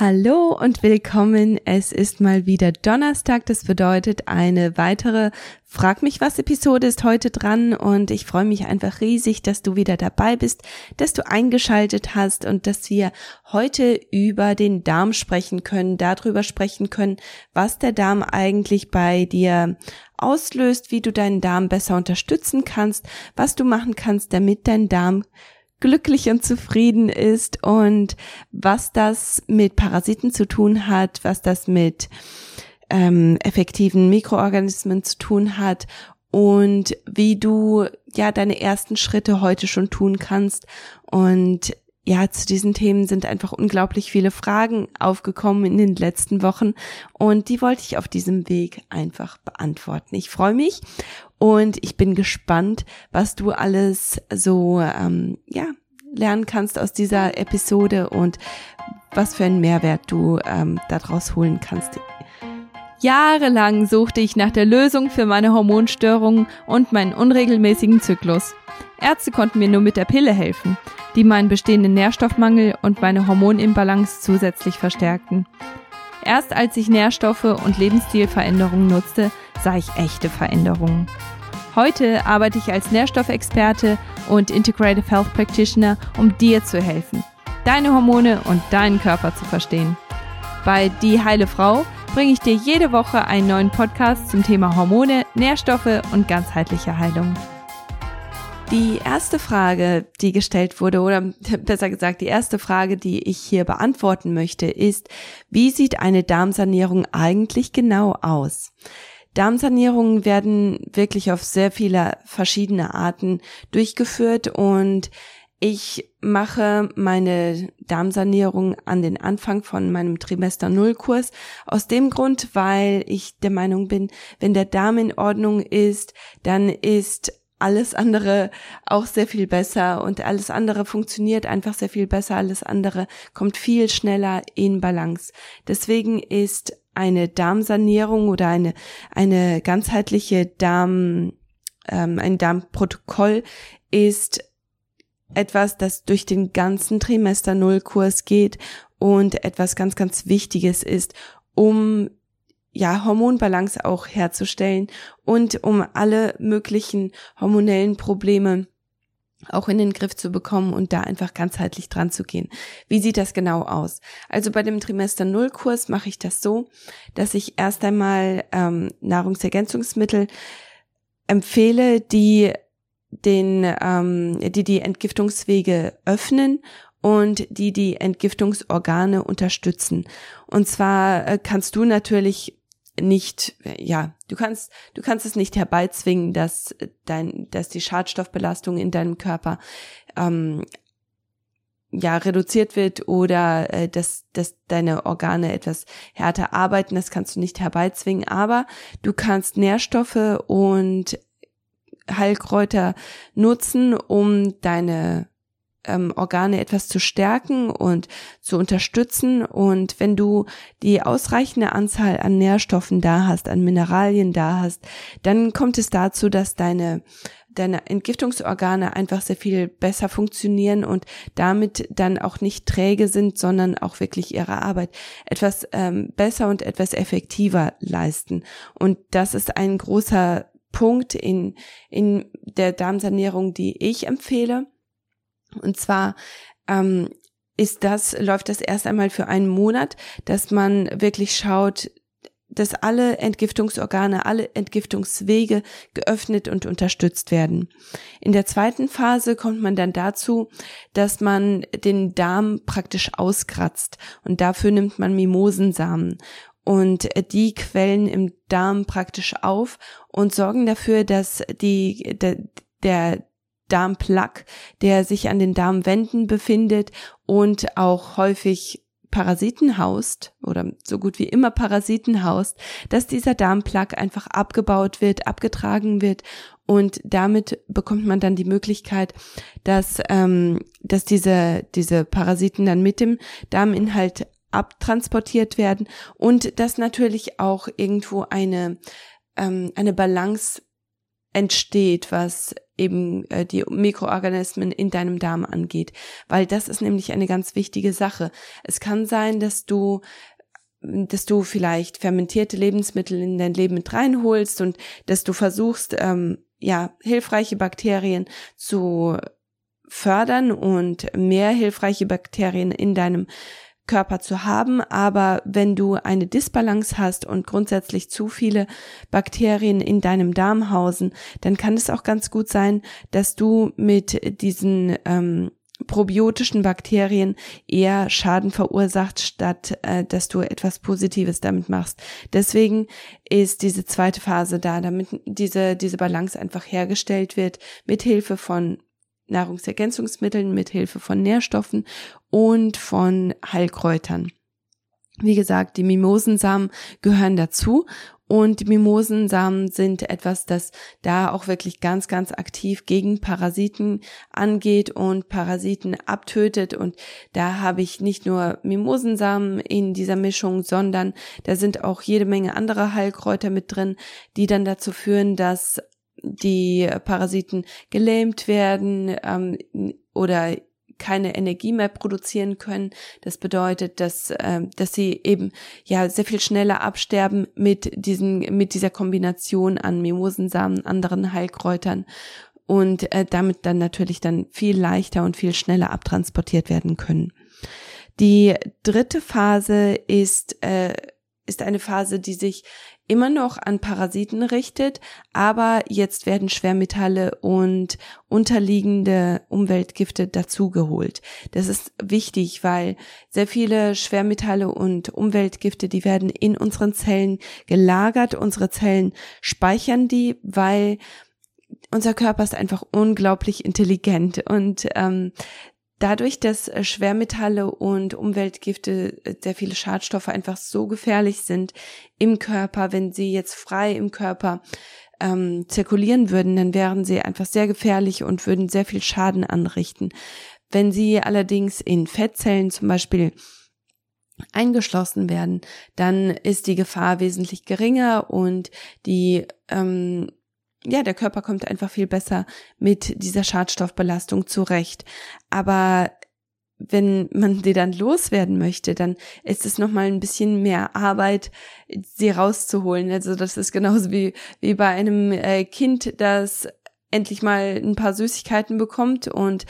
Hallo und willkommen. Es ist mal wieder Donnerstag. Das bedeutet, eine weitere Frag mich was Episode ist heute dran und ich freue mich einfach riesig, dass du wieder dabei bist, dass du eingeschaltet hast und dass wir heute über den Darm sprechen können, darüber sprechen können, was der Darm eigentlich bei dir auslöst, wie du deinen Darm besser unterstützen kannst, was du machen kannst, damit dein Darm glücklich und zufrieden ist und was das mit Parasiten zu tun hat, was das mit ähm, effektiven Mikroorganismen zu tun hat und wie du ja deine ersten Schritte heute schon tun kannst und ja, zu diesen Themen sind einfach unglaublich viele Fragen aufgekommen in den letzten Wochen und die wollte ich auf diesem Weg einfach beantworten. Ich freue mich und ich bin gespannt, was du alles so ähm, ja lernen kannst aus dieser Episode und was für einen Mehrwert du ähm, daraus holen kannst. Jahrelang suchte ich nach der Lösung für meine Hormonstörungen und meinen unregelmäßigen Zyklus. Ärzte konnten mir nur mit der Pille helfen, die meinen bestehenden Nährstoffmangel und meine Hormonimbalance zusätzlich verstärkten. Erst als ich Nährstoffe und Lebensstilveränderungen nutzte, sah ich echte Veränderungen. Heute arbeite ich als Nährstoffexperte und Integrative Health Practitioner, um dir zu helfen, deine Hormone und deinen Körper zu verstehen. Bei Die Heile Frau bringe ich dir jede Woche einen neuen Podcast zum Thema Hormone, Nährstoffe und ganzheitliche Heilung. Die erste Frage, die gestellt wurde, oder besser gesagt, die erste Frage, die ich hier beantworten möchte, ist, wie sieht eine Darmsanierung eigentlich genau aus? Darmsanierungen werden wirklich auf sehr viele verschiedene Arten durchgeführt und ich mache meine Darmsanierung an den Anfang von meinem Trimester Null Kurs aus dem Grund, weil ich der Meinung bin, wenn der Darm in Ordnung ist, dann ist alles andere auch sehr viel besser und alles andere funktioniert einfach sehr viel besser, alles andere kommt viel schneller in Balance. Deswegen ist eine Darmsanierung oder eine, eine ganzheitliche Darm, ähm, ein Darmprotokoll ist etwas, das durch den ganzen Trimester Nullkurs geht und etwas ganz, ganz Wichtiges ist, um ja, Hormonbalance auch herzustellen und um alle möglichen hormonellen Probleme auch in den Griff zu bekommen und da einfach ganzheitlich dran zu gehen. Wie sieht das genau aus? Also bei dem Trimester Null Kurs mache ich das so, dass ich erst einmal ähm, Nahrungsergänzungsmittel empfehle, die den, ähm, die die Entgiftungswege öffnen und die die Entgiftungsorgane unterstützen. Und zwar äh, kannst du natürlich nicht, ja, du kannst, du kannst es nicht herbeizwingen, dass dein, dass die Schadstoffbelastung in deinem Körper ähm, ja reduziert wird oder äh, dass, dass deine Organe etwas härter arbeiten, das kannst du nicht herbeizwingen, aber du kannst Nährstoffe und Heilkräuter nutzen, um deine ähm, Organe etwas zu stärken und zu unterstützen. Und wenn du die ausreichende Anzahl an Nährstoffen da hast, an Mineralien da hast, dann kommt es dazu, dass deine deine Entgiftungsorgane einfach sehr viel besser funktionieren und damit dann auch nicht träge sind, sondern auch wirklich ihre Arbeit etwas ähm, besser und etwas effektiver leisten. Und das ist ein großer Punkt in, in der Darmsanierung, die ich empfehle. Und zwar ähm, ist das, läuft das erst einmal für einen Monat, dass man wirklich schaut, dass alle Entgiftungsorgane, alle Entgiftungswege geöffnet und unterstützt werden. In der zweiten Phase kommt man dann dazu, dass man den Darm praktisch auskratzt und dafür nimmt man Mimosensamen und die quellen im Darm praktisch auf und sorgen dafür, dass die, der, der Darmplaque, der sich an den Darmwänden befindet und auch häufig Parasiten haust oder so gut wie immer Parasiten haust, dass dieser Darmplaque einfach abgebaut wird, abgetragen wird. Und damit bekommt man dann die Möglichkeit, dass ähm, dass diese diese Parasiten dann mit dem Darminhalt abtransportiert werden und dass natürlich auch irgendwo eine ähm, eine Balance entsteht, was eben äh, die Mikroorganismen in deinem Darm angeht, weil das ist nämlich eine ganz wichtige Sache. Es kann sein, dass du dass du vielleicht fermentierte Lebensmittel in dein Leben mit reinholst und dass du versuchst, ähm, ja, hilfreiche Bakterien zu fördern und mehr hilfreiche Bakterien in deinem Körper zu haben, aber wenn du eine Disbalance hast und grundsätzlich zu viele Bakterien in deinem Darm hausen, dann kann es auch ganz gut sein, dass du mit diesen ähm, probiotischen Bakterien eher Schaden verursacht, statt äh, dass du etwas Positives damit machst. Deswegen ist diese zweite Phase da, damit diese, diese Balance einfach hergestellt wird, mit Hilfe von Nahrungsergänzungsmitteln, mit Hilfe von Nährstoffen und von Heilkräutern. Wie gesagt, die Mimosensamen gehören dazu und die Mimosensamen sind etwas, das da auch wirklich ganz, ganz aktiv gegen Parasiten angeht und Parasiten abtötet. Und da habe ich nicht nur Mimosensamen in dieser Mischung, sondern da sind auch jede Menge andere Heilkräuter mit drin, die dann dazu führen, dass die Parasiten gelähmt werden ähm, oder keine Energie mehr produzieren können. Das bedeutet, dass, äh, dass sie eben ja sehr viel schneller absterben mit diesen, mit dieser Kombination an Mimosensamen, anderen Heilkräutern und äh, damit dann natürlich dann viel leichter und viel schneller abtransportiert werden können. Die dritte Phase ist äh, ist eine Phase, die sich immer noch an Parasiten richtet, aber jetzt werden Schwermetalle und unterliegende Umweltgifte dazugeholt. Das ist wichtig, weil sehr viele Schwermetalle und Umweltgifte, die werden in unseren Zellen gelagert. Unsere Zellen speichern die, weil unser Körper ist einfach unglaublich intelligent und ähm, Dadurch, dass äh, Schwermetalle und Umweltgifte, äh, sehr viele Schadstoffe einfach so gefährlich sind im Körper, wenn sie jetzt frei im Körper ähm, zirkulieren würden, dann wären sie einfach sehr gefährlich und würden sehr viel Schaden anrichten. Wenn sie allerdings in Fettzellen zum Beispiel eingeschlossen werden, dann ist die Gefahr wesentlich geringer und die ähm, ja, der Körper kommt einfach viel besser mit dieser Schadstoffbelastung zurecht. Aber wenn man sie dann loswerden möchte, dann ist es nochmal ein bisschen mehr Arbeit, sie rauszuholen. Also das ist genauso wie, wie bei einem äh, Kind, das endlich mal ein paar Süßigkeiten bekommt und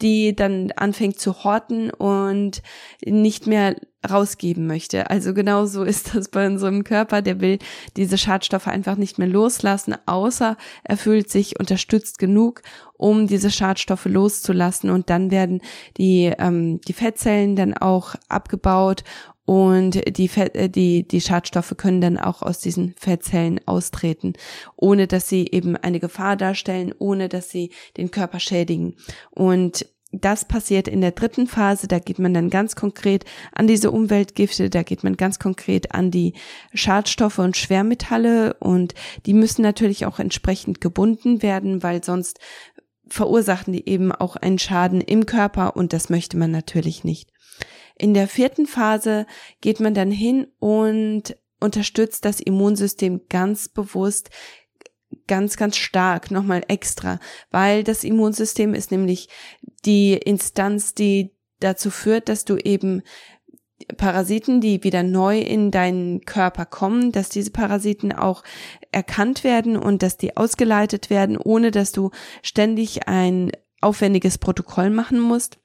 die dann anfängt zu horten und nicht mehr rausgeben möchte. Also genauso ist das bei unserem Körper, der will diese Schadstoffe einfach nicht mehr loslassen, außer er fühlt sich unterstützt genug, um diese Schadstoffe loszulassen und dann werden die, ähm, die Fettzellen dann auch abgebaut und die, Fett, äh, die, die Schadstoffe können dann auch aus diesen Fettzellen austreten, ohne dass sie eben eine Gefahr darstellen, ohne dass sie den Körper schädigen. Und das passiert in der dritten Phase, da geht man dann ganz konkret an diese Umweltgifte, da geht man ganz konkret an die Schadstoffe und Schwermetalle und die müssen natürlich auch entsprechend gebunden werden, weil sonst verursachen die eben auch einen Schaden im Körper und das möchte man natürlich nicht. In der vierten Phase geht man dann hin und unterstützt das Immunsystem ganz bewusst ganz, ganz stark, nochmal extra, weil das Immunsystem ist nämlich die Instanz, die dazu führt, dass du eben Parasiten, die wieder neu in deinen Körper kommen, dass diese Parasiten auch erkannt werden und dass die ausgeleitet werden, ohne dass du ständig ein aufwendiges Protokoll machen musst.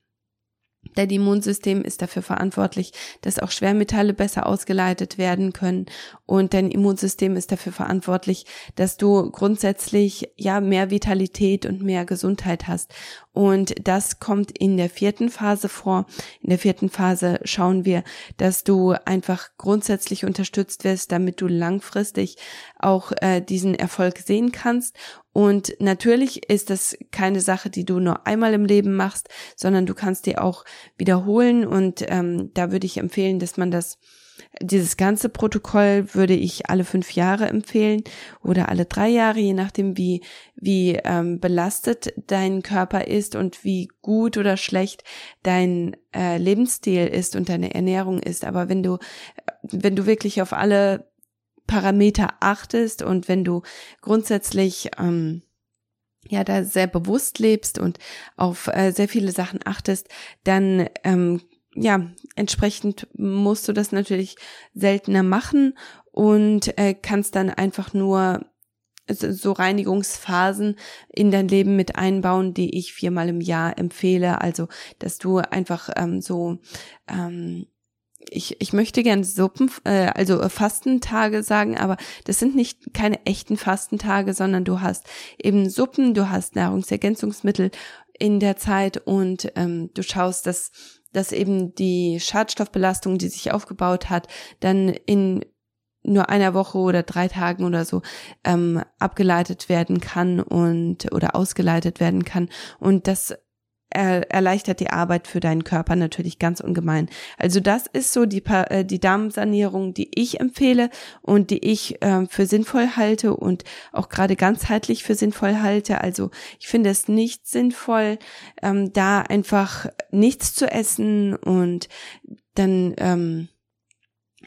Dein Immunsystem ist dafür verantwortlich, dass auch Schwermetalle besser ausgeleitet werden können und dein Immunsystem ist dafür verantwortlich, dass du grundsätzlich ja mehr Vitalität und mehr Gesundheit hast. Und das kommt in der vierten Phase vor. In der vierten Phase schauen wir, dass du einfach grundsätzlich unterstützt wirst, damit du langfristig auch äh, diesen Erfolg sehen kannst und natürlich ist das keine Sache, die du nur einmal im Leben machst, sondern du kannst die auch wiederholen. Und ähm, da würde ich empfehlen, dass man das, dieses ganze Protokoll würde ich alle fünf Jahre empfehlen oder alle drei Jahre, je nachdem, wie, wie ähm, belastet dein Körper ist und wie gut oder schlecht dein äh, Lebensstil ist und deine Ernährung ist. Aber wenn du, wenn du wirklich auf alle Parameter achtest und wenn du grundsätzlich ähm, ja da sehr bewusst lebst und auf äh, sehr viele Sachen achtest, dann ähm, ja entsprechend musst du das natürlich seltener machen und äh, kannst dann einfach nur so Reinigungsphasen in dein Leben mit einbauen, die ich viermal im Jahr empfehle. Also, dass du einfach ähm, so ähm, ich, ich möchte gern Suppen, äh, also äh, Fastentage sagen, aber das sind nicht keine echten Fastentage, sondern du hast eben Suppen, du hast Nahrungsergänzungsmittel in der Zeit und ähm, du schaust, dass, dass eben die Schadstoffbelastung, die sich aufgebaut hat, dann in nur einer Woche oder drei Tagen oder so ähm, abgeleitet werden kann und oder ausgeleitet werden kann. Und das er, erleichtert die Arbeit für deinen Körper natürlich ganz ungemein. Also das ist so die, äh, die Darmsanierung, die ich empfehle und die ich äh, für sinnvoll halte und auch gerade ganzheitlich für sinnvoll halte. Also ich finde es nicht sinnvoll, ähm, da einfach nichts zu essen und dann ähm,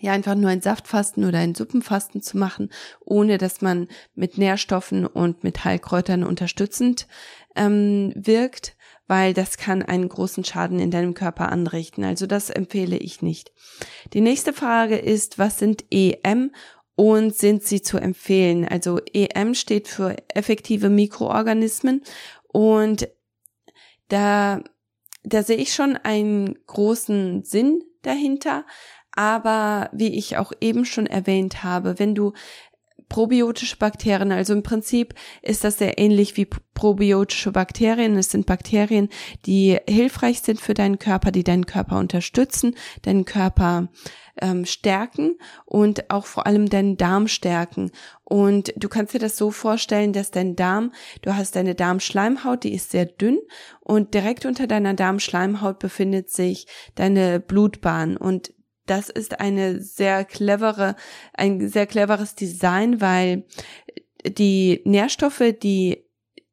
ja einfach nur ein Saftfasten oder ein Suppenfasten zu machen, ohne dass man mit Nährstoffen und mit Heilkräutern unterstützend ähm, wirkt weil das kann einen großen Schaden in deinem Körper anrichten. Also das empfehle ich nicht. Die nächste Frage ist, was sind EM und sind sie zu empfehlen? Also EM steht für effektive Mikroorganismen und da, da sehe ich schon einen großen Sinn dahinter. Aber wie ich auch eben schon erwähnt habe, wenn du probiotische Bakterien. Also im Prinzip ist das sehr ähnlich wie probiotische Bakterien. Es sind Bakterien, die hilfreich sind für deinen Körper, die deinen Körper unterstützen, deinen Körper ähm, stärken und auch vor allem deinen Darm stärken. Und du kannst dir das so vorstellen, dass dein Darm, du hast deine Darmschleimhaut, die ist sehr dünn und direkt unter deiner Darmschleimhaut befindet sich deine Blutbahn und das ist eine sehr clevere, ein sehr cleveres Design, weil die Nährstoffe, die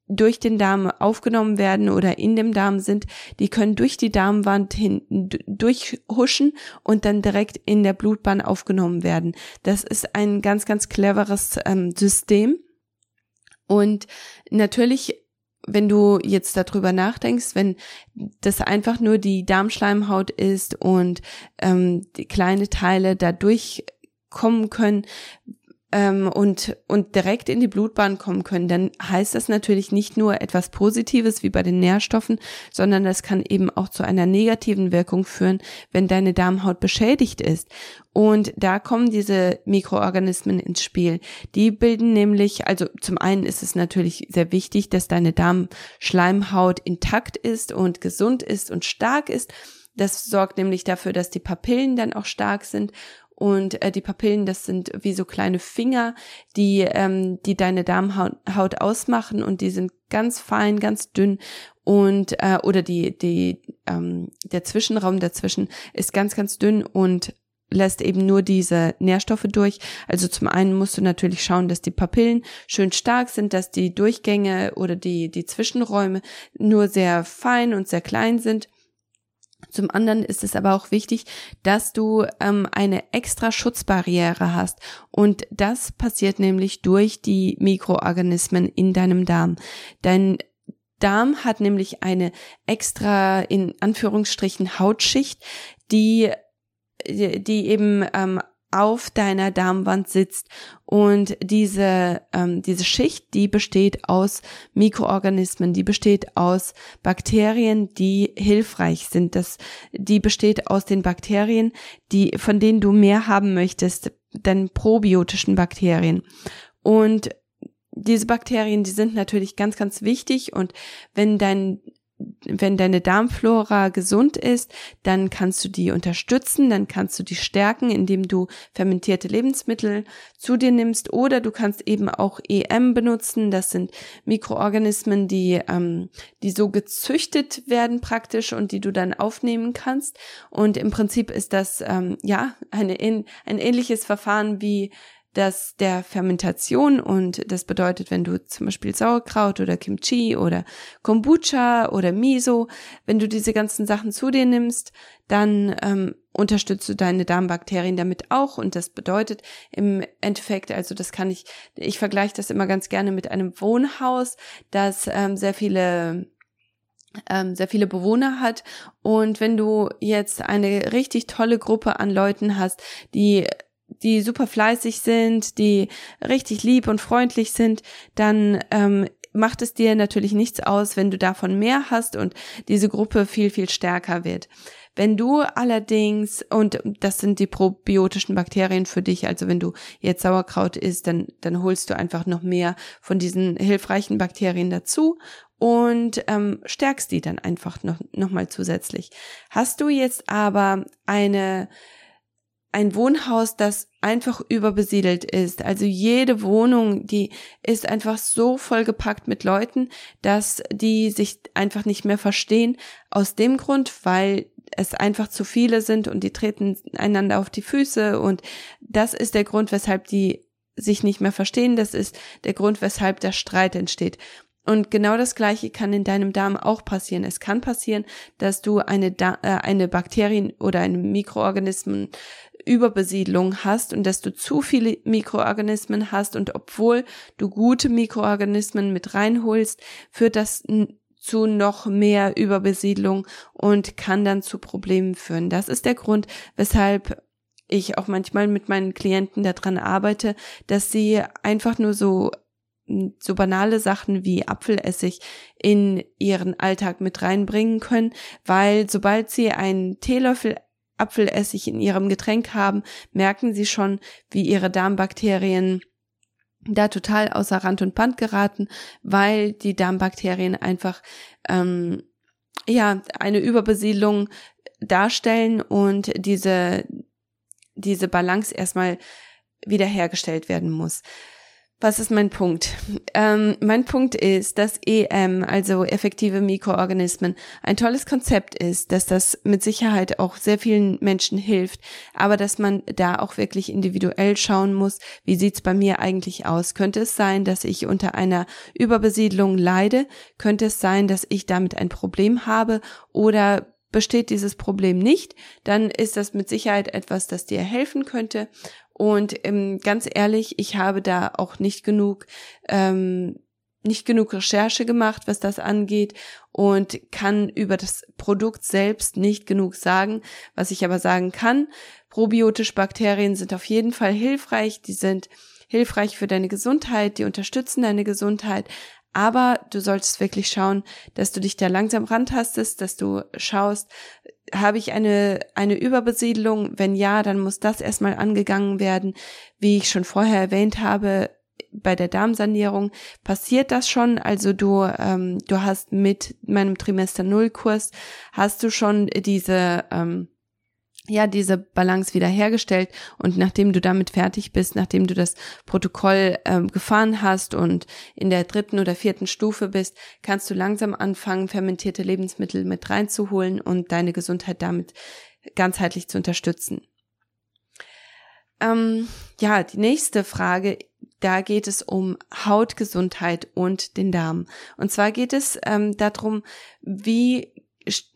durch den Darm aufgenommen werden oder in dem Darm sind, die können durch die Darmwand hin durchhuschen und dann direkt in der Blutbahn aufgenommen werden. Das ist ein ganz, ganz cleveres ähm, System. Und natürlich wenn du jetzt darüber nachdenkst, wenn das einfach nur die Darmschleimhaut ist und ähm, die kleine Teile da durchkommen können, und, und direkt in die Blutbahn kommen können, dann heißt das natürlich nicht nur etwas Positives wie bei den Nährstoffen, sondern das kann eben auch zu einer negativen Wirkung führen, wenn deine Darmhaut beschädigt ist. Und da kommen diese Mikroorganismen ins Spiel. Die bilden nämlich, also zum einen ist es natürlich sehr wichtig, dass deine Darmschleimhaut intakt ist und gesund ist und stark ist. Das sorgt nämlich dafür, dass die Papillen dann auch stark sind und äh, die Papillen, das sind wie so kleine Finger, die, ähm, die deine Darmhaut ausmachen und die sind ganz fein, ganz dünn und äh, oder die, die, ähm, der Zwischenraum dazwischen ist ganz, ganz dünn und lässt eben nur diese Nährstoffe durch. Also zum einen musst du natürlich schauen, dass die Papillen schön stark sind, dass die Durchgänge oder die, die Zwischenräume nur sehr fein und sehr klein sind. Zum anderen ist es aber auch wichtig, dass du ähm, eine extra Schutzbarriere hast. Und das passiert nämlich durch die Mikroorganismen in deinem Darm. Dein Darm hat nämlich eine extra, in Anführungsstrichen, Hautschicht, die die eben ähm, auf deiner Darmwand sitzt. Und diese, ähm, diese Schicht, die besteht aus Mikroorganismen, die besteht aus Bakterien, die hilfreich sind. Das, die besteht aus den Bakterien, die, von denen du mehr haben möchtest, den probiotischen Bakterien. Und diese Bakterien, die sind natürlich ganz, ganz wichtig und wenn dein wenn deine Darmflora gesund ist, dann kannst du die unterstützen, dann kannst du die stärken, indem du fermentierte Lebensmittel zu dir nimmst oder du kannst eben auch EM benutzen. Das sind Mikroorganismen, die, ähm, die so gezüchtet werden praktisch und die du dann aufnehmen kannst. Und im Prinzip ist das ähm, ja eine, ein ähnliches Verfahren wie dass der Fermentation und das bedeutet, wenn du zum Beispiel Sauerkraut oder Kimchi oder Kombucha oder Miso, wenn du diese ganzen Sachen zu dir nimmst, dann ähm, unterstützt du deine Darmbakterien damit auch und das bedeutet im Endeffekt, also das kann ich, ich vergleiche das immer ganz gerne mit einem Wohnhaus, das ähm, sehr viele ähm, sehr viele Bewohner hat. Und wenn du jetzt eine richtig tolle Gruppe an Leuten hast, die die super fleißig sind, die richtig lieb und freundlich sind, dann ähm, macht es dir natürlich nichts aus, wenn du davon mehr hast und diese Gruppe viel, viel stärker wird. Wenn du allerdings, und das sind die probiotischen Bakterien für dich, also wenn du jetzt Sauerkraut isst, dann, dann holst du einfach noch mehr von diesen hilfreichen Bakterien dazu und ähm, stärkst die dann einfach noch, noch mal zusätzlich. Hast du jetzt aber eine ein Wohnhaus, das einfach überbesiedelt ist. Also jede Wohnung, die ist einfach so vollgepackt mit Leuten, dass die sich einfach nicht mehr verstehen. Aus dem Grund, weil es einfach zu viele sind und die treten einander auf die Füße und das ist der Grund, weshalb die sich nicht mehr verstehen. Das ist der Grund, weshalb der Streit entsteht. Und genau das Gleiche kann in deinem Darm auch passieren. Es kann passieren, dass du eine, da äh, eine Bakterien- oder eine Mikroorganismen Überbesiedlung hast und dass du zu viele Mikroorganismen hast und obwohl du gute Mikroorganismen mit reinholst, führt das zu noch mehr Überbesiedlung und kann dann zu Problemen führen. Das ist der Grund, weshalb ich auch manchmal mit meinen Klienten daran arbeite, dass sie einfach nur so so banale Sachen wie Apfelessig in ihren Alltag mit reinbringen können, weil sobald sie einen Teelöffel Apfelessig in ihrem Getränk haben, merken sie schon, wie ihre Darmbakterien da total außer Rand und Band geraten, weil die Darmbakterien einfach ähm, ja eine Überbesiedlung darstellen und diese diese Balance erstmal wiederhergestellt werden muss. Was ist mein Punkt? Ähm, mein Punkt ist, dass EM, also effektive Mikroorganismen, ein tolles Konzept ist, dass das mit Sicherheit auch sehr vielen Menschen hilft, aber dass man da auch wirklich individuell schauen muss, wie sieht's bei mir eigentlich aus? Könnte es sein, dass ich unter einer Überbesiedlung leide? Könnte es sein, dass ich damit ein Problem habe? Oder besteht dieses Problem nicht, dann ist das mit Sicherheit etwas, das dir helfen könnte. Und ähm, ganz ehrlich, ich habe da auch nicht genug, ähm, nicht genug Recherche gemacht, was das angeht und kann über das Produkt selbst nicht genug sagen. Was ich aber sagen kann, probiotische Bakterien sind auf jeden Fall hilfreich. Die sind hilfreich für deine Gesundheit, die unterstützen deine Gesundheit, aber du solltest wirklich schauen, dass du dich da langsam rantastest, dass du schaust, habe ich eine, eine Überbesiedlung? Wenn ja, dann muss das erstmal angegangen werden. Wie ich schon vorher erwähnt habe, bei der Darmsanierung passiert das schon. Also du, ähm, du hast mit meinem Trimester Null Kurs hast du schon diese, ähm, ja, diese Balance wiederhergestellt und nachdem du damit fertig bist, nachdem du das Protokoll ähm, gefahren hast und in der dritten oder vierten Stufe bist, kannst du langsam anfangen, fermentierte Lebensmittel mit reinzuholen und deine Gesundheit damit ganzheitlich zu unterstützen. Ähm, ja, die nächste Frage, da geht es um Hautgesundheit und den Darm. Und zwar geht es ähm, darum, wie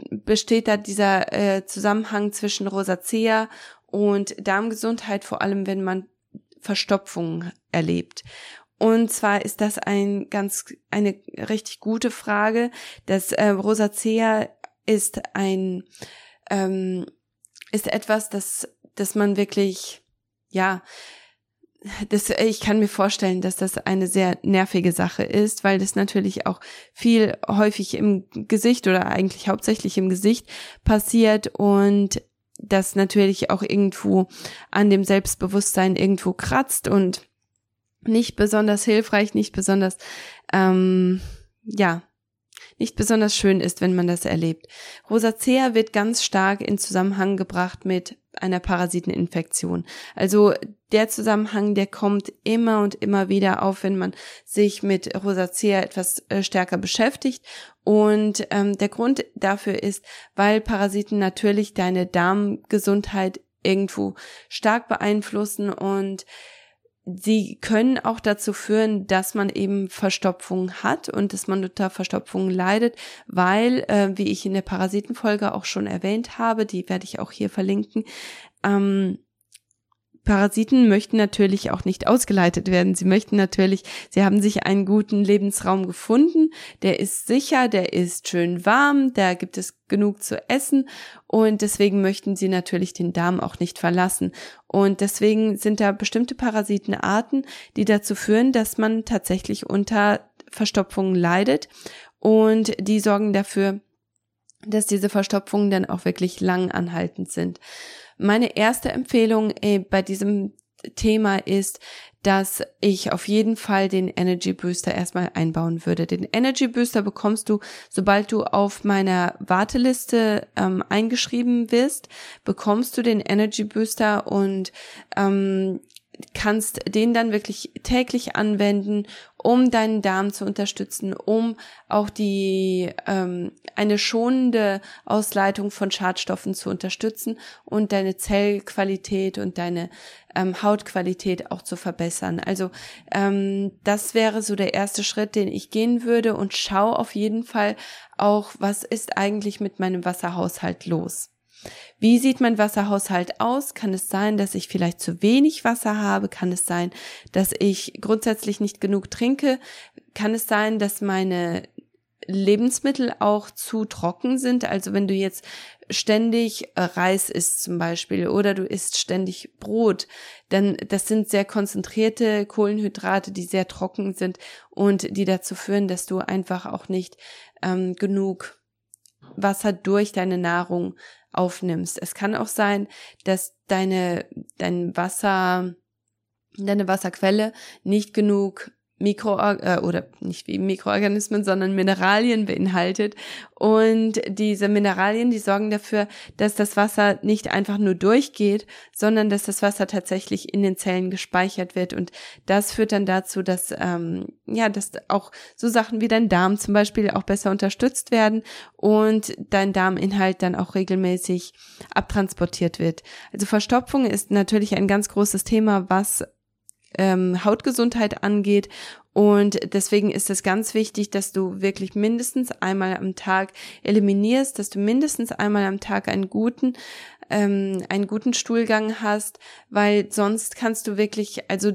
besteht da dieser äh, Zusammenhang zwischen Rosacea und Darmgesundheit, vor allem wenn man Verstopfung erlebt. Und zwar ist das ein ganz eine richtig gute Frage. Das äh, Rosacea ist ein ähm, ist etwas, das das man wirklich ja das, ich kann mir vorstellen, dass das eine sehr nervige Sache ist, weil das natürlich auch viel häufig im Gesicht oder eigentlich hauptsächlich im Gesicht passiert und das natürlich auch irgendwo an dem Selbstbewusstsein irgendwo kratzt und nicht besonders hilfreich, nicht besonders, ähm, ja, nicht besonders schön ist, wenn man das erlebt. Rosacea wird ganz stark in Zusammenhang gebracht mit einer Parasiteninfektion. Also der Zusammenhang, der kommt immer und immer wieder auf, wenn man sich mit Rosacea etwas äh, stärker beschäftigt. Und ähm, der Grund dafür ist, weil Parasiten natürlich deine Darmgesundheit irgendwo stark beeinflussen und Sie können auch dazu führen, dass man eben Verstopfung hat und dass man unter Verstopfung leidet, weil, äh, wie ich in der Parasitenfolge auch schon erwähnt habe, die werde ich auch hier verlinken, ähm, Parasiten möchten natürlich auch nicht ausgeleitet werden. Sie möchten natürlich, sie haben sich einen guten Lebensraum gefunden, der ist sicher, der ist schön warm, da gibt es genug zu essen und deswegen möchten sie natürlich den Darm auch nicht verlassen. Und deswegen sind da bestimmte Parasitenarten, die dazu führen, dass man tatsächlich unter Verstopfungen leidet und die sorgen dafür, dass diese Verstopfungen dann auch wirklich lang anhaltend sind. Meine erste Empfehlung äh, bei diesem Thema ist, dass ich auf jeden Fall den Energy Booster erstmal einbauen würde. Den Energy Booster bekommst du, sobald du auf meiner Warteliste ähm, eingeschrieben wirst, bekommst du den Energy Booster und ähm, kannst den dann wirklich täglich anwenden, um deinen Darm zu unterstützen, um auch die ähm, eine schonende Ausleitung von Schadstoffen zu unterstützen und deine Zellqualität und deine ähm, Hautqualität auch zu verbessern. Also ähm, das wäre so der erste Schritt, den ich gehen würde und schau auf jeden Fall auch, was ist eigentlich mit meinem Wasserhaushalt los. Wie sieht mein Wasserhaushalt aus? Kann es sein, dass ich vielleicht zu wenig Wasser habe? Kann es sein, dass ich grundsätzlich nicht genug trinke? Kann es sein, dass meine Lebensmittel auch zu trocken sind? Also wenn du jetzt ständig äh, Reis isst zum Beispiel oder du isst ständig Brot, dann das sind sehr konzentrierte Kohlenhydrate, die sehr trocken sind und die dazu führen, dass du einfach auch nicht ähm, genug Wasser durch deine Nahrung aufnimmst. Es kann auch sein, dass deine, dein Wasser, deine Wasserquelle nicht genug Mikro äh, oder nicht wie Mikroorganismen, sondern Mineralien beinhaltet. Und diese Mineralien, die sorgen dafür, dass das Wasser nicht einfach nur durchgeht, sondern dass das Wasser tatsächlich in den Zellen gespeichert wird. Und das führt dann dazu, dass ähm, ja, dass auch so Sachen wie dein Darm zum Beispiel auch besser unterstützt werden und dein Darminhalt dann auch regelmäßig abtransportiert wird. Also Verstopfung ist natürlich ein ganz großes Thema, was ähm, Hautgesundheit angeht. Und deswegen ist es ganz wichtig, dass du wirklich mindestens einmal am Tag eliminierst, dass du mindestens einmal am Tag einen guten, ähm, einen guten Stuhlgang hast, weil sonst kannst du wirklich, also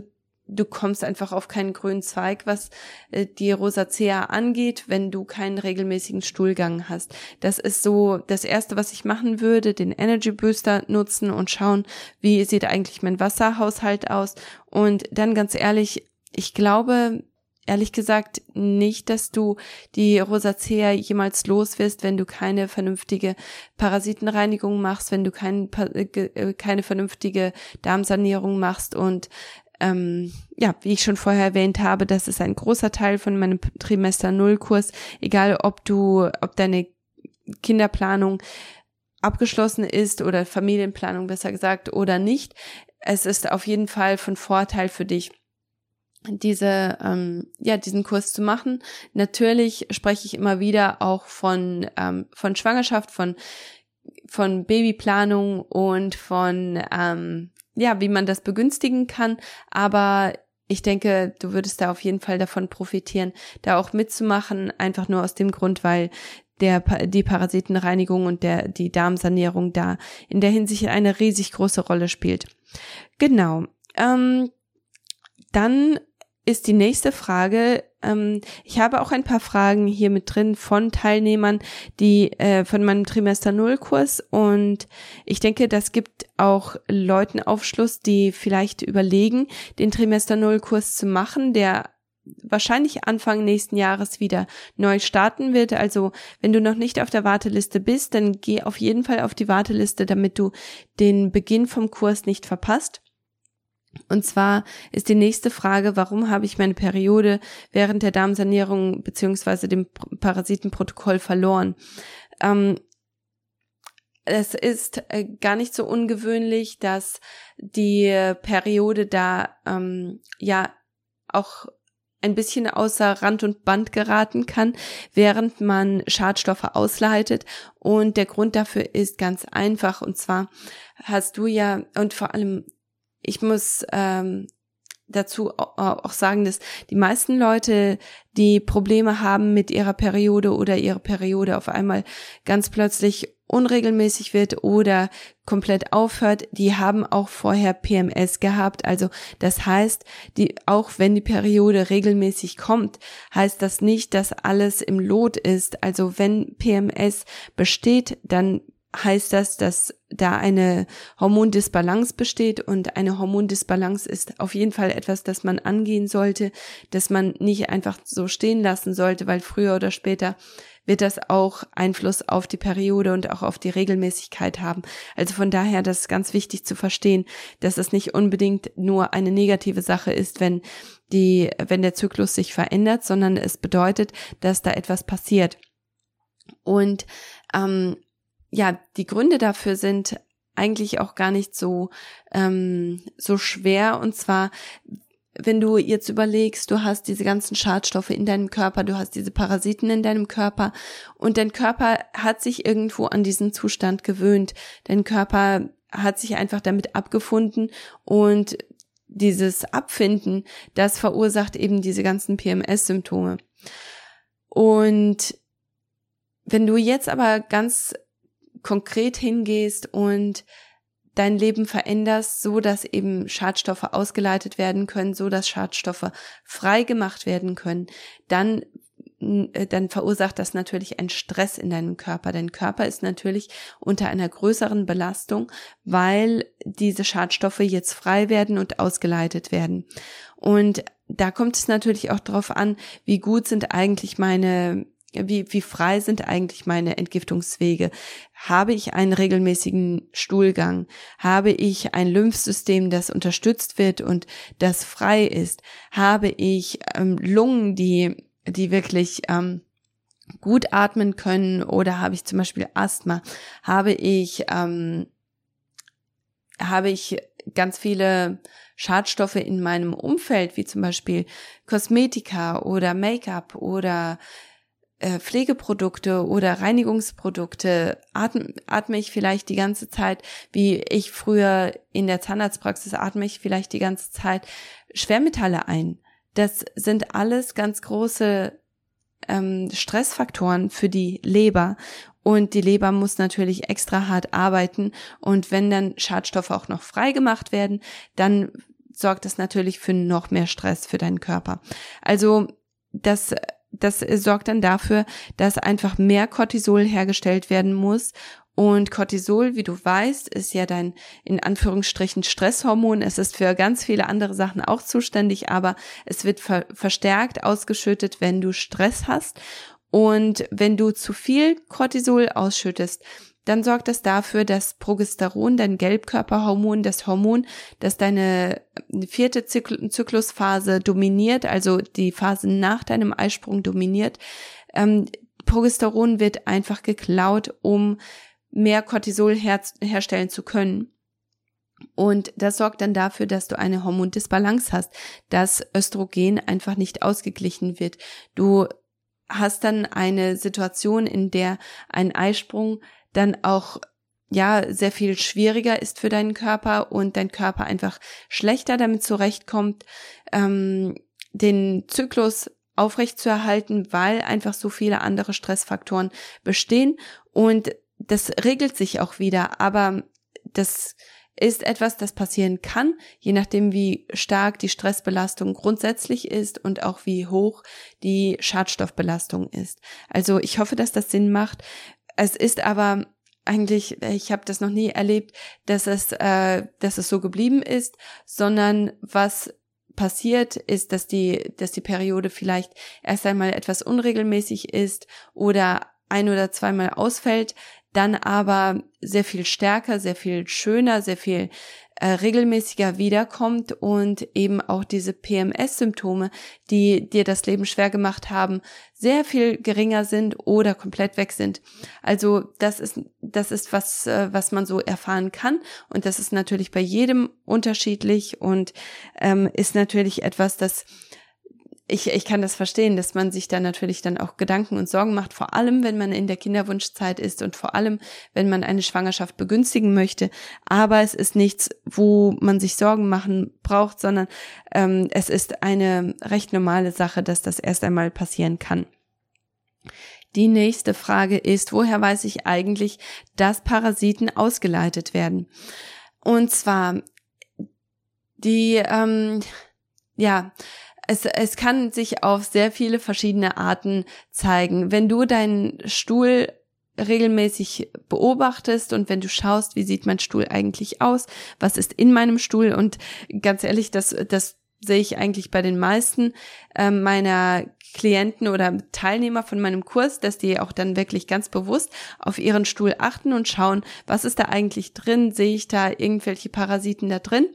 du kommst einfach auf keinen grünen Zweig, was äh, die Rosacea angeht, wenn du keinen regelmäßigen Stuhlgang hast. Das ist so das erste, was ich machen würde, den Energy Booster nutzen und schauen, wie sieht eigentlich mein Wasserhaushalt aus. Und dann ganz ehrlich, ich glaube, ehrlich gesagt nicht, dass du die Rosacea jemals los wirst, wenn du keine vernünftige Parasitenreinigung machst, wenn du kein, äh, äh, keine vernünftige Darmsanierung machst und ähm, ja, wie ich schon vorher erwähnt habe, das ist ein großer Teil von meinem Trimester Null Kurs, egal ob du, ob deine Kinderplanung abgeschlossen ist oder Familienplanung besser gesagt oder nicht. Es ist auf jeden Fall von Vorteil für dich, diese ähm, ja diesen Kurs zu machen. Natürlich spreche ich immer wieder auch von ähm, von Schwangerschaft, von von Babyplanung und von ähm, ja, wie man das begünstigen kann. Aber ich denke, du würdest da auf jeden Fall davon profitieren, da auch mitzumachen, einfach nur aus dem Grund, weil der, die Parasitenreinigung und der, die Darmsanierung da in der Hinsicht eine riesig große Rolle spielt. Genau. Ähm, dann ist die nächste Frage. Ähm, ich habe auch ein paar Fragen hier mit drin von Teilnehmern, die äh, von meinem Trimester Null Kurs und ich denke, das gibt auch Leuten Aufschluss, die vielleicht überlegen, den Trimester Null Kurs zu machen, der wahrscheinlich Anfang nächsten Jahres wieder neu starten wird. Also wenn du noch nicht auf der Warteliste bist, dann geh auf jeden Fall auf die Warteliste, damit du den Beginn vom Kurs nicht verpasst. Und zwar ist die nächste Frage, warum habe ich meine Periode während der Darmsanierung beziehungsweise dem Parasitenprotokoll verloren? Ähm, es ist äh, gar nicht so ungewöhnlich, dass die Periode da ähm, ja auch ein bisschen außer Rand und Band geraten kann, während man Schadstoffe ausleitet. Und der Grund dafür ist ganz einfach. Und zwar hast du ja, und vor allem ich muss ähm, dazu auch sagen, dass die meisten Leute, die Probleme haben mit ihrer Periode oder ihre Periode auf einmal ganz plötzlich unregelmäßig wird oder komplett aufhört, die haben auch vorher PMS gehabt. Also das heißt, die, auch wenn die Periode regelmäßig kommt, heißt das nicht, dass alles im Lot ist. Also wenn PMS besteht, dann heißt das, dass da eine Hormondisbalance besteht und eine Hormondisbalance ist auf jeden Fall etwas, das man angehen sollte, dass man nicht einfach so stehen lassen sollte, weil früher oder später wird das auch Einfluss auf die Periode und auch auf die Regelmäßigkeit haben. Also von daher, das ist ganz wichtig zu verstehen, dass es nicht unbedingt nur eine negative Sache ist, wenn die, wenn der Zyklus sich verändert, sondern es bedeutet, dass da etwas passiert. Und ähm, ja, die Gründe dafür sind eigentlich auch gar nicht so ähm, so schwer. Und zwar, wenn du jetzt überlegst, du hast diese ganzen Schadstoffe in deinem Körper, du hast diese Parasiten in deinem Körper und dein Körper hat sich irgendwo an diesen Zustand gewöhnt. Dein Körper hat sich einfach damit abgefunden und dieses Abfinden, das verursacht eben diese ganzen PMS-Symptome. Und wenn du jetzt aber ganz konkret hingehst und dein Leben veränderst, so dass eben Schadstoffe ausgeleitet werden können, so dass Schadstoffe frei gemacht werden können, dann äh, dann verursacht das natürlich einen Stress in deinem Körper. Dein Körper ist natürlich unter einer größeren Belastung, weil diese Schadstoffe jetzt frei werden und ausgeleitet werden. Und da kommt es natürlich auch darauf an, wie gut sind eigentlich meine wie, wie frei sind eigentlich meine Entgiftungswege? Habe ich einen regelmäßigen Stuhlgang? Habe ich ein Lymphsystem, das unterstützt wird und das frei ist? Habe ich ähm, Lungen, die, die wirklich ähm, gut atmen können? Oder habe ich zum Beispiel Asthma? Habe ich, ähm, habe ich ganz viele Schadstoffe in meinem Umfeld, wie zum Beispiel Kosmetika oder Make-up oder Pflegeprodukte oder Reinigungsprodukte atme, atme ich vielleicht die ganze Zeit, wie ich früher in der Zahnarztpraxis atme ich vielleicht die ganze Zeit Schwermetalle ein. Das sind alles ganz große ähm, Stressfaktoren für die Leber und die Leber muss natürlich extra hart arbeiten und wenn dann Schadstoffe auch noch frei gemacht werden, dann sorgt das natürlich für noch mehr Stress für deinen Körper. Also das das sorgt dann dafür, dass einfach mehr Cortisol hergestellt werden muss. Und Cortisol, wie du weißt, ist ja dein in Anführungsstrichen Stresshormon. Es ist für ganz viele andere Sachen auch zuständig, aber es wird ver verstärkt ausgeschüttet, wenn du Stress hast. Und wenn du zu viel Cortisol ausschüttest, dann sorgt das dafür, dass Progesteron, dein Gelbkörperhormon, das Hormon, das deine vierte Zyklusphase dominiert, also die Phase nach deinem Eisprung dominiert, ähm, Progesteron wird einfach geklaut, um mehr Cortisol her herstellen zu können. Und das sorgt dann dafür, dass du eine Hormondisbalance hast, dass Östrogen einfach nicht ausgeglichen wird. Du hast dann eine Situation, in der ein Eisprung dann auch ja sehr viel schwieriger ist für deinen Körper und dein Körper einfach schlechter damit zurechtkommt, ähm, den Zyklus aufrecht zu erhalten, weil einfach so viele andere Stressfaktoren bestehen. Und das regelt sich auch wieder, aber das ist etwas, das passieren kann, je nachdem, wie stark die Stressbelastung grundsätzlich ist und auch wie hoch die Schadstoffbelastung ist. Also ich hoffe, dass das Sinn macht. Es ist aber eigentlich, ich habe das noch nie erlebt, dass es, äh, dass es so geblieben ist, sondern was passiert ist, dass die, dass die Periode vielleicht erst einmal etwas unregelmäßig ist oder ein oder zweimal ausfällt, dann aber sehr viel stärker, sehr viel schöner, sehr viel äh, regelmäßiger wiederkommt und eben auch diese PMS-Symptome, die dir das Leben schwer gemacht haben, sehr viel geringer sind oder komplett weg sind. Also das ist das ist was äh, was man so erfahren kann und das ist natürlich bei jedem unterschiedlich und ähm, ist natürlich etwas, das ich, ich kann das verstehen, dass man sich da natürlich dann auch Gedanken und Sorgen macht, vor allem wenn man in der Kinderwunschzeit ist und vor allem, wenn man eine Schwangerschaft begünstigen möchte. Aber es ist nichts, wo man sich Sorgen machen braucht, sondern ähm, es ist eine recht normale Sache, dass das erst einmal passieren kann. Die nächste Frage ist, woher weiß ich eigentlich, dass Parasiten ausgeleitet werden? Und zwar die, ähm, ja, es, es kann sich auf sehr viele verschiedene Arten zeigen. Wenn du deinen Stuhl regelmäßig beobachtest und wenn du schaust, wie sieht mein Stuhl eigentlich aus, was ist in meinem Stuhl? Und ganz ehrlich, das, das sehe ich eigentlich bei den meisten äh, meiner Klienten oder Teilnehmer von meinem Kurs, dass die auch dann wirklich ganz bewusst auf ihren Stuhl achten und schauen, was ist da eigentlich drin, sehe ich da irgendwelche Parasiten da drin,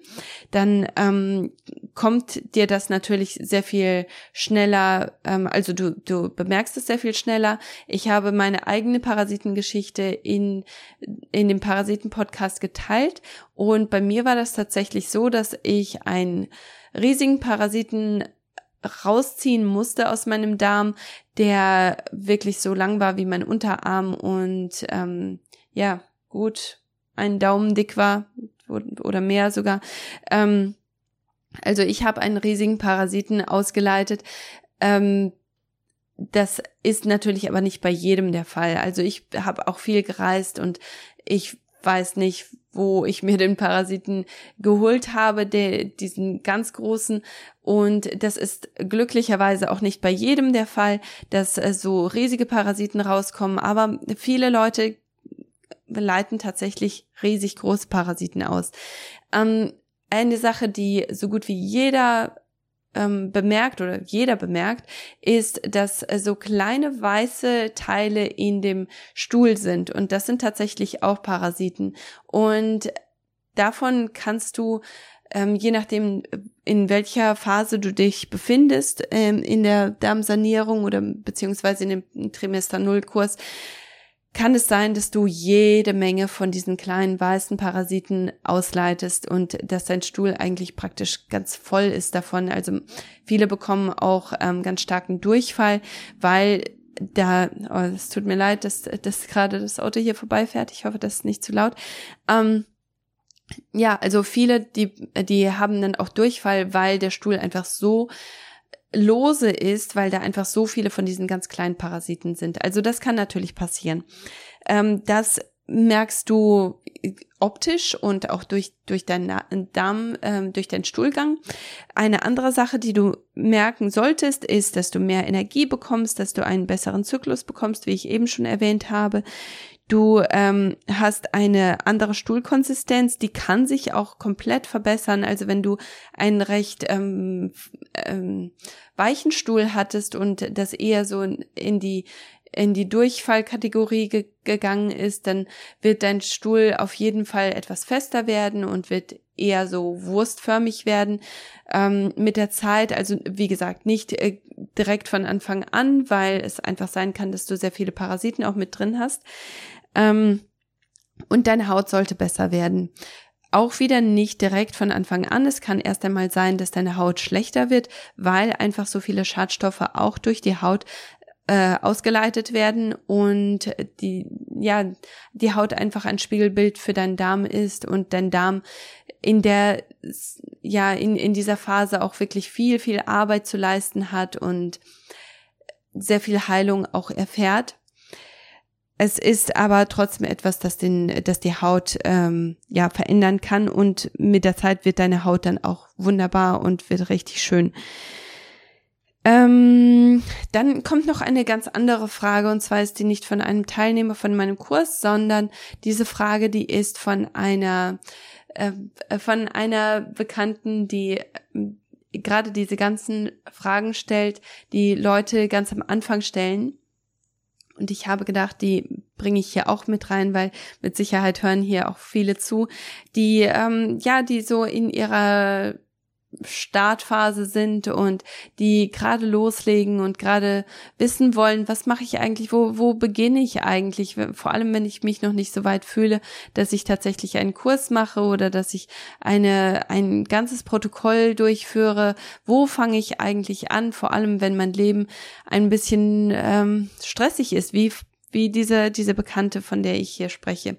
dann ähm, kommt dir das natürlich sehr viel schneller, ähm, also du, du bemerkst es sehr viel schneller. Ich habe meine eigene Parasitengeschichte in, in dem Parasiten-Podcast geteilt und bei mir war das tatsächlich so, dass ich ein riesigen Parasiten rausziehen musste aus meinem Darm, der wirklich so lang war wie mein Unterarm und ähm, ja, gut, ein Daumen dick war oder mehr sogar. Ähm, also ich habe einen riesigen Parasiten ausgeleitet. Ähm, das ist natürlich aber nicht bei jedem der Fall. Also ich habe auch viel gereist und ich weiß nicht, wo ich mir den Parasiten geholt habe, der, diesen ganz großen. Und das ist glücklicherweise auch nicht bei jedem der Fall, dass äh, so riesige Parasiten rauskommen. Aber viele Leute leiten tatsächlich riesig große Parasiten aus. Ähm, eine Sache, die so gut wie jeder ähm, bemerkt oder jeder bemerkt, ist, dass äh, so kleine weiße Teile in dem Stuhl sind. Und das sind tatsächlich auch Parasiten. Und davon kannst du ähm, je nachdem, in welcher Phase du dich befindest, ähm, in der Darmsanierung oder beziehungsweise in dem Trimester Null Kurs, kann es sein, dass du jede Menge von diesen kleinen weißen Parasiten ausleitest und dass dein Stuhl eigentlich praktisch ganz voll ist davon. Also viele bekommen auch ähm, ganz starken Durchfall, weil da, oh, es tut mir leid, dass, dass gerade das Auto hier vorbeifährt. Ich hoffe, das ist nicht zu laut. Ähm, ja, also viele, die, die haben dann auch Durchfall, weil der Stuhl einfach so lose ist, weil da einfach so viele von diesen ganz kleinen Parasiten sind. Also das kann natürlich passieren. Ähm, das merkst du optisch und auch durch, durch deinen Darm, ähm, durch deinen Stuhlgang. Eine andere Sache, die du merken solltest, ist, dass du mehr Energie bekommst, dass du einen besseren Zyklus bekommst, wie ich eben schon erwähnt habe. Du ähm, hast eine andere Stuhlkonsistenz, die kann sich auch komplett verbessern. Also wenn du einen recht ähm, ähm, weichen Stuhl hattest und das eher so in die in die Durchfallkategorie ge gegangen ist, dann wird dein Stuhl auf jeden Fall etwas fester werden und wird eher so wurstförmig werden ähm, mit der Zeit. Also wie gesagt, nicht äh, direkt von Anfang an, weil es einfach sein kann, dass du sehr viele Parasiten auch mit drin hast. Ähm, und deine Haut sollte besser werden. Auch wieder nicht direkt von Anfang an. Es kann erst einmal sein, dass deine Haut schlechter wird, weil einfach so viele Schadstoffe auch durch die Haut äh, ausgeleitet werden und die ja die Haut einfach ein Spiegelbild für deinen Darm ist und dein Darm in der ja in in dieser Phase auch wirklich viel viel Arbeit zu leisten hat und sehr viel Heilung auch erfährt es ist aber trotzdem etwas, das den, das die Haut ähm, ja verändern kann. Und mit der Zeit wird deine Haut dann auch wunderbar und wird richtig schön. Ähm, dann kommt noch eine ganz andere Frage. Und zwar ist die nicht von einem Teilnehmer von meinem Kurs, sondern diese Frage, die ist von einer äh, von einer Bekannten, die äh, gerade diese ganzen Fragen stellt, die Leute ganz am Anfang stellen und ich habe gedacht, die bringe ich hier auch mit rein, weil mit Sicherheit hören hier auch viele zu, die ähm, ja, die so in ihrer Startphase sind und die gerade loslegen und gerade wissen wollen, was mache ich eigentlich, wo, wo beginne ich eigentlich, vor allem wenn ich mich noch nicht so weit fühle, dass ich tatsächlich einen Kurs mache oder dass ich eine, ein ganzes Protokoll durchführe, wo fange ich eigentlich an, vor allem wenn mein Leben ein bisschen ähm, stressig ist, wie wie diese, diese Bekannte, von der ich hier spreche.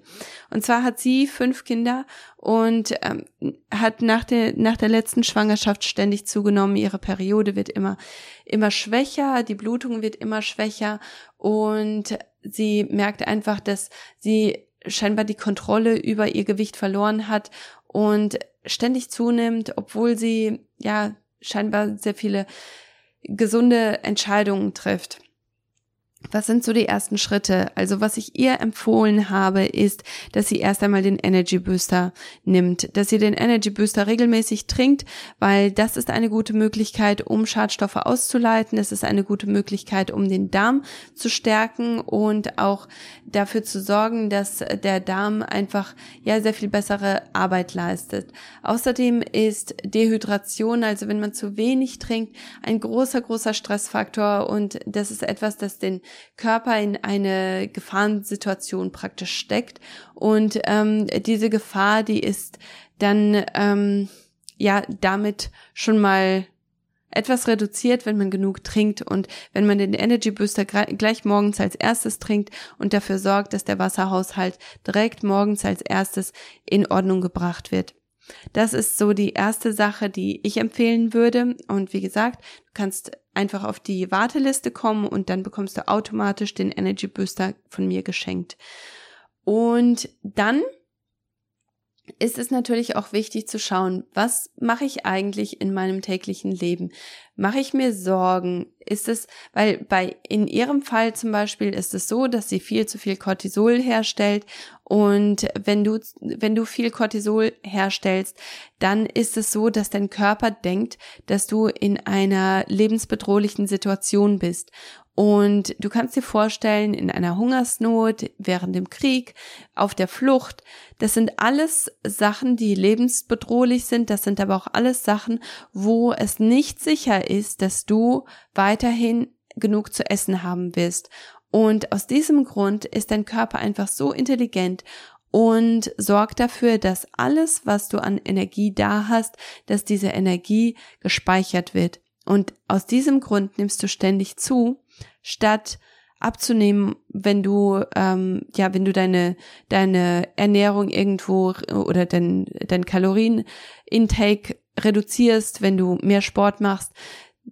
Und zwar hat sie fünf Kinder und ähm, hat nach der, nach der letzten Schwangerschaft ständig zugenommen. Ihre Periode wird immer, immer schwächer, die Blutung wird immer schwächer und sie merkt einfach, dass sie scheinbar die Kontrolle über ihr Gewicht verloren hat und ständig zunimmt, obwohl sie ja scheinbar sehr viele gesunde Entscheidungen trifft. Was sind so die ersten Schritte? Also was ich ihr empfohlen habe, ist, dass sie erst einmal den Energy Booster nimmt, dass sie den Energy Booster regelmäßig trinkt, weil das ist eine gute Möglichkeit, um Schadstoffe auszuleiten. Es ist eine gute Möglichkeit, um den Darm zu stärken und auch dafür zu sorgen, dass der Darm einfach ja sehr viel bessere Arbeit leistet. Außerdem ist Dehydration, also wenn man zu wenig trinkt, ein großer, großer Stressfaktor und das ist etwas, das den Körper in eine Gefahrensituation praktisch steckt. Und ähm, diese Gefahr, die ist dann ähm, ja damit schon mal etwas reduziert, wenn man genug trinkt und wenn man den Energy Booster gleich morgens als erstes trinkt und dafür sorgt, dass der Wasserhaushalt direkt morgens als erstes in Ordnung gebracht wird. Das ist so die erste Sache, die ich empfehlen würde. Und wie gesagt, du kannst einfach auf die Warteliste kommen und dann bekommst du automatisch den Energy Booster von mir geschenkt. Und dann ist es natürlich auch wichtig zu schauen, was mache ich eigentlich in meinem täglichen Leben? Mache ich mir Sorgen? Ist es, weil bei, in ihrem Fall zum Beispiel ist es so, dass sie viel zu viel Cortisol herstellt und wenn du, wenn du viel Cortisol herstellst, dann ist es so, dass dein Körper denkt, dass du in einer lebensbedrohlichen Situation bist. Und du kannst dir vorstellen, in einer Hungersnot, während dem Krieg, auf der Flucht, das sind alles Sachen, die lebensbedrohlich sind. Das sind aber auch alles Sachen, wo es nicht sicher ist, dass du weiterhin genug zu essen haben wirst. Und aus diesem Grund ist dein Körper einfach so intelligent und sorgt dafür, dass alles, was du an Energie da hast, dass diese Energie gespeichert wird. Und aus diesem Grund nimmst du ständig zu, statt abzunehmen, wenn du ähm, ja, wenn du deine deine Ernährung irgendwo oder dein dein Kalorienintake reduzierst, wenn du mehr Sport machst,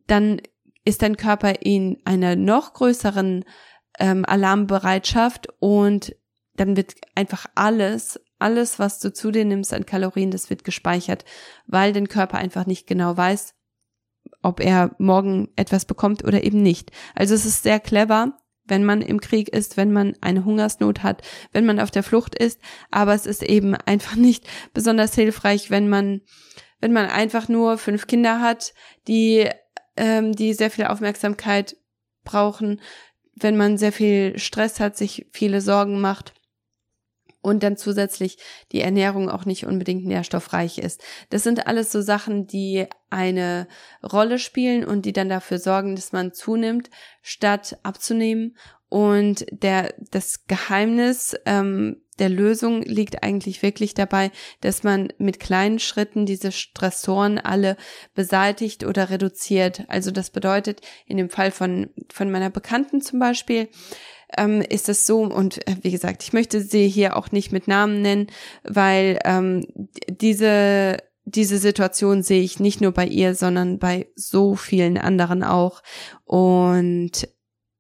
dann ist dein Körper in einer noch größeren ähm, Alarmbereitschaft und dann wird einfach alles, alles, was du zu dir nimmst an Kalorien, das wird gespeichert, weil dein Körper einfach nicht genau weiß, ob er morgen etwas bekommt oder eben nicht. Also es ist sehr clever, wenn man im Krieg ist, wenn man eine Hungersnot hat, wenn man auf der Flucht ist, aber es ist eben einfach nicht besonders hilfreich, wenn man, wenn man einfach nur fünf Kinder hat, die, ähm, die sehr viel Aufmerksamkeit brauchen, wenn man sehr viel Stress hat, sich viele Sorgen macht und dann zusätzlich die Ernährung auch nicht unbedingt nährstoffreich ist. Das sind alles so Sachen, die eine Rolle spielen und die dann dafür sorgen, dass man zunimmt, statt abzunehmen. Und der, das Geheimnis ähm, der Lösung liegt eigentlich wirklich dabei, dass man mit kleinen Schritten diese Stressoren alle beseitigt oder reduziert. Also das bedeutet in dem Fall von, von meiner Bekannten zum Beispiel, ähm, ist es so, und äh, wie gesagt, ich möchte sie hier auch nicht mit Namen nennen, weil ähm, diese diese Situation sehe ich nicht nur bei ihr, sondern bei so vielen anderen auch. Und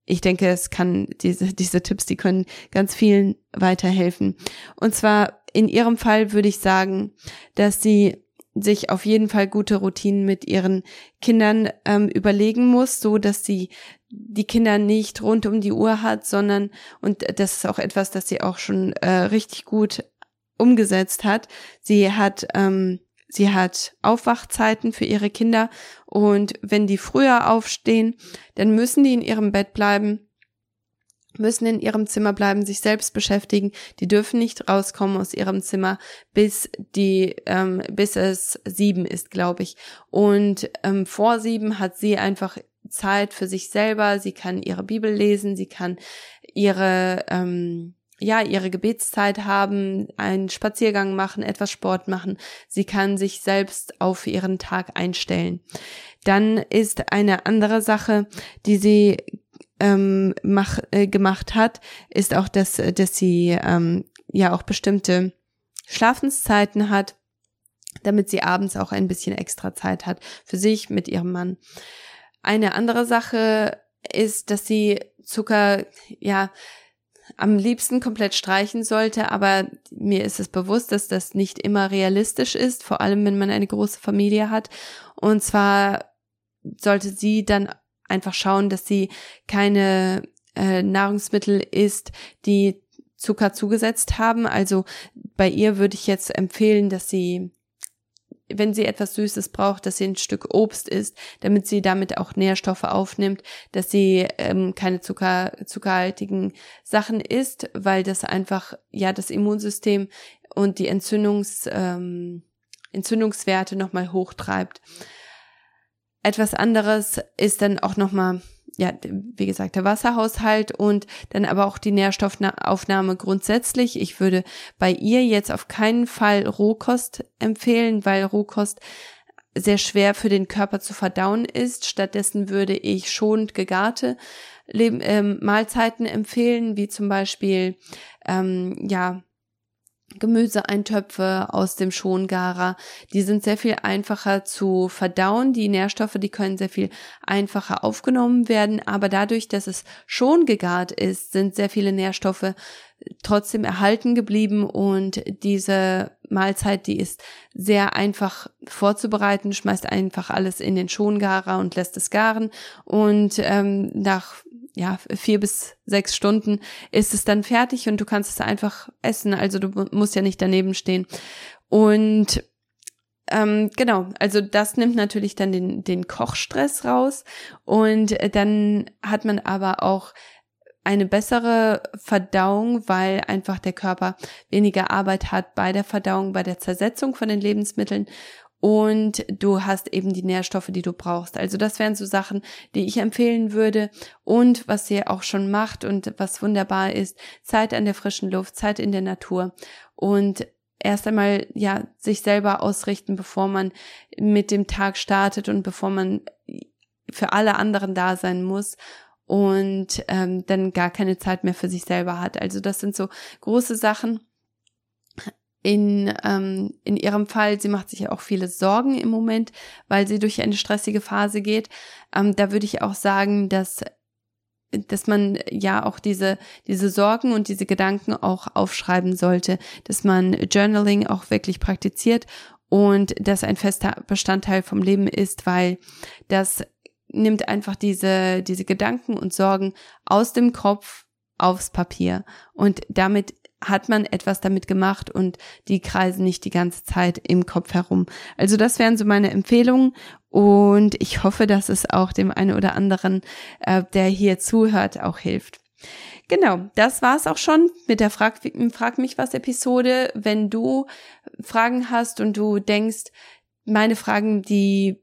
ich denke, es kann diese, diese Tipps, die können ganz vielen weiterhelfen. Und zwar in ihrem Fall würde ich sagen, dass sie sich auf jeden Fall gute Routinen mit ihren Kindern ähm, überlegen muss, so dass sie die Kinder nicht rund um die Uhr hat, sondern, und das ist auch etwas, das sie auch schon äh, richtig gut umgesetzt hat. Sie hat, ähm, sie hat Aufwachzeiten für ihre Kinder und wenn die früher aufstehen, dann müssen die in ihrem Bett bleiben müssen in ihrem Zimmer bleiben, sich selbst beschäftigen. Die dürfen nicht rauskommen aus ihrem Zimmer, bis die, ähm, bis es sieben ist, glaube ich. Und ähm, vor sieben hat sie einfach Zeit für sich selber. Sie kann ihre Bibel lesen, sie kann ihre ähm, ja, ihre Gebetszeit haben, einen Spaziergang machen, etwas Sport machen. Sie kann sich selbst auf ihren Tag einstellen. Dann ist eine andere Sache, die sie ähm, mach, äh, gemacht hat, ist auch, dass, dass sie ähm, ja auch bestimmte Schlafenszeiten hat, damit sie abends auch ein bisschen extra Zeit hat für sich mit ihrem Mann. Eine andere Sache ist, dass sie Zucker, ja, am liebsten komplett streichen sollte, aber mir ist es bewusst, dass das nicht immer realistisch ist, vor allem wenn man eine große Familie hat. Und zwar sollte sie dann einfach schauen, dass sie keine äh, Nahrungsmittel isst, die Zucker zugesetzt haben. Also bei ihr würde ich jetzt empfehlen, dass sie wenn sie etwas Süßes braucht, dass sie ein Stück Obst isst, damit sie damit auch Nährstoffe aufnimmt, dass sie ähm, keine Zucker, zuckerhaltigen Sachen isst, weil das einfach ja das Immunsystem und die Entzündungs, ähm, Entzündungswerte nochmal hochtreibt. Etwas anderes ist dann auch nochmal, ja, wie gesagt, der Wasserhaushalt und dann aber auch die Nährstoffaufnahme grundsätzlich. Ich würde bei ihr jetzt auf keinen Fall Rohkost empfehlen, weil Rohkost sehr schwer für den Körper zu verdauen ist. Stattdessen würde ich schonend gegarte Leb ähm, Mahlzeiten empfehlen, wie zum Beispiel ähm, ja Gemüseeintöpfe aus dem Schongarer. Die sind sehr viel einfacher zu verdauen. Die Nährstoffe, die können sehr viel einfacher aufgenommen werden. Aber dadurch, dass es schon gegart ist, sind sehr viele Nährstoffe trotzdem erhalten geblieben und diese Mahlzeit, die ist sehr einfach vorzubereiten, schmeißt einfach alles in den Schongarer und lässt es garen und ähm, nach ja, vier bis sechs Stunden ist es dann fertig und du kannst es einfach essen. Also du musst ja nicht daneben stehen. Und ähm, genau, also das nimmt natürlich dann den, den Kochstress raus und dann hat man aber auch eine bessere Verdauung, weil einfach der Körper weniger Arbeit hat bei der Verdauung, bei der Zersetzung von den Lebensmitteln und du hast eben die Nährstoffe, die du brauchst. Also das wären so Sachen, die ich empfehlen würde und was sie auch schon macht und was wunderbar ist, Zeit an der frischen Luft, Zeit in der Natur und erst einmal ja sich selber ausrichten, bevor man mit dem Tag startet und bevor man für alle anderen da sein muss und ähm, dann gar keine Zeit mehr für sich selber hat. Also das sind so große Sachen in, ähm, in ihrem Fall, sie macht sich ja auch viele Sorgen im Moment, weil sie durch eine stressige Phase geht. Ähm, da würde ich auch sagen, dass dass man ja auch diese, diese Sorgen und diese Gedanken auch aufschreiben sollte, dass man Journaling auch wirklich praktiziert und das ein fester Bestandteil vom Leben ist, weil das nimmt einfach diese, diese Gedanken und Sorgen aus dem Kopf aufs Papier und damit hat man etwas damit gemacht und die kreisen nicht die ganze Zeit im Kopf herum. Also das wären so meine Empfehlungen und ich hoffe, dass es auch dem einen oder anderen, äh, der hier zuhört, auch hilft. Genau, das war's auch schon mit der Frag, Frag mich was Episode. Wenn du Fragen hast und du denkst, meine Fragen, die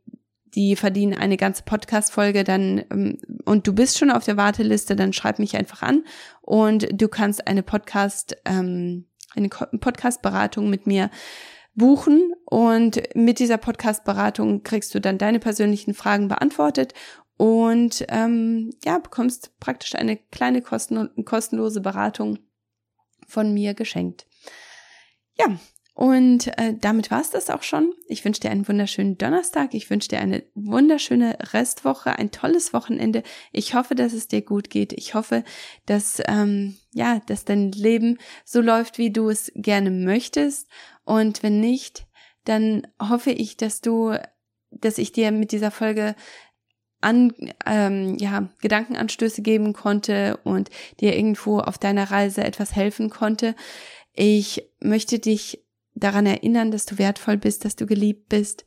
die verdienen eine ganze Podcast-Folge, dann ähm, und du bist schon auf der Warteliste, dann schreib mich einfach an. Und du kannst eine Podcast, ähm, eine Podcast-Beratung mit mir buchen. Und mit dieser Podcast-Beratung kriegst du dann deine persönlichen Fragen beantwortet. Und ähm, ja bekommst praktisch eine kleine kosten kostenlose Beratung von mir geschenkt. Ja, und äh, damit war es das auch schon. Ich wünsche dir einen wunderschönen Donnerstag. Ich wünsche dir eine wunderschöne Restwoche, ein tolles Wochenende. Ich hoffe, dass es dir gut geht. Ich hoffe, dass ähm, ja, dass dein Leben so läuft, wie du es gerne möchtest. Und wenn nicht, dann hoffe ich, dass du, dass ich dir mit dieser Folge an, ähm, ja, Gedankenanstöße geben konnte und dir irgendwo auf deiner Reise etwas helfen konnte. Ich möchte dich daran erinnern, dass du wertvoll bist, dass du geliebt bist,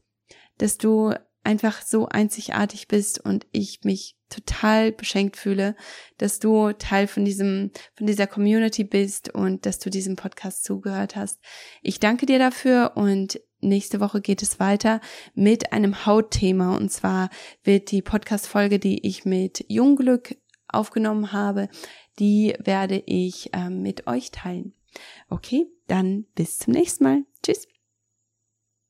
dass du einfach so einzigartig bist und ich mich total beschenkt fühle, dass du Teil von diesem, von dieser Community bist und dass du diesem Podcast zugehört hast. Ich danke dir dafür und nächste Woche geht es weiter mit einem Hautthema und zwar wird die Podcast-Folge, die ich mit Jungglück aufgenommen habe, die werde ich äh, mit euch teilen. Okay, dann bis zum nächsten Mal. Tschüss.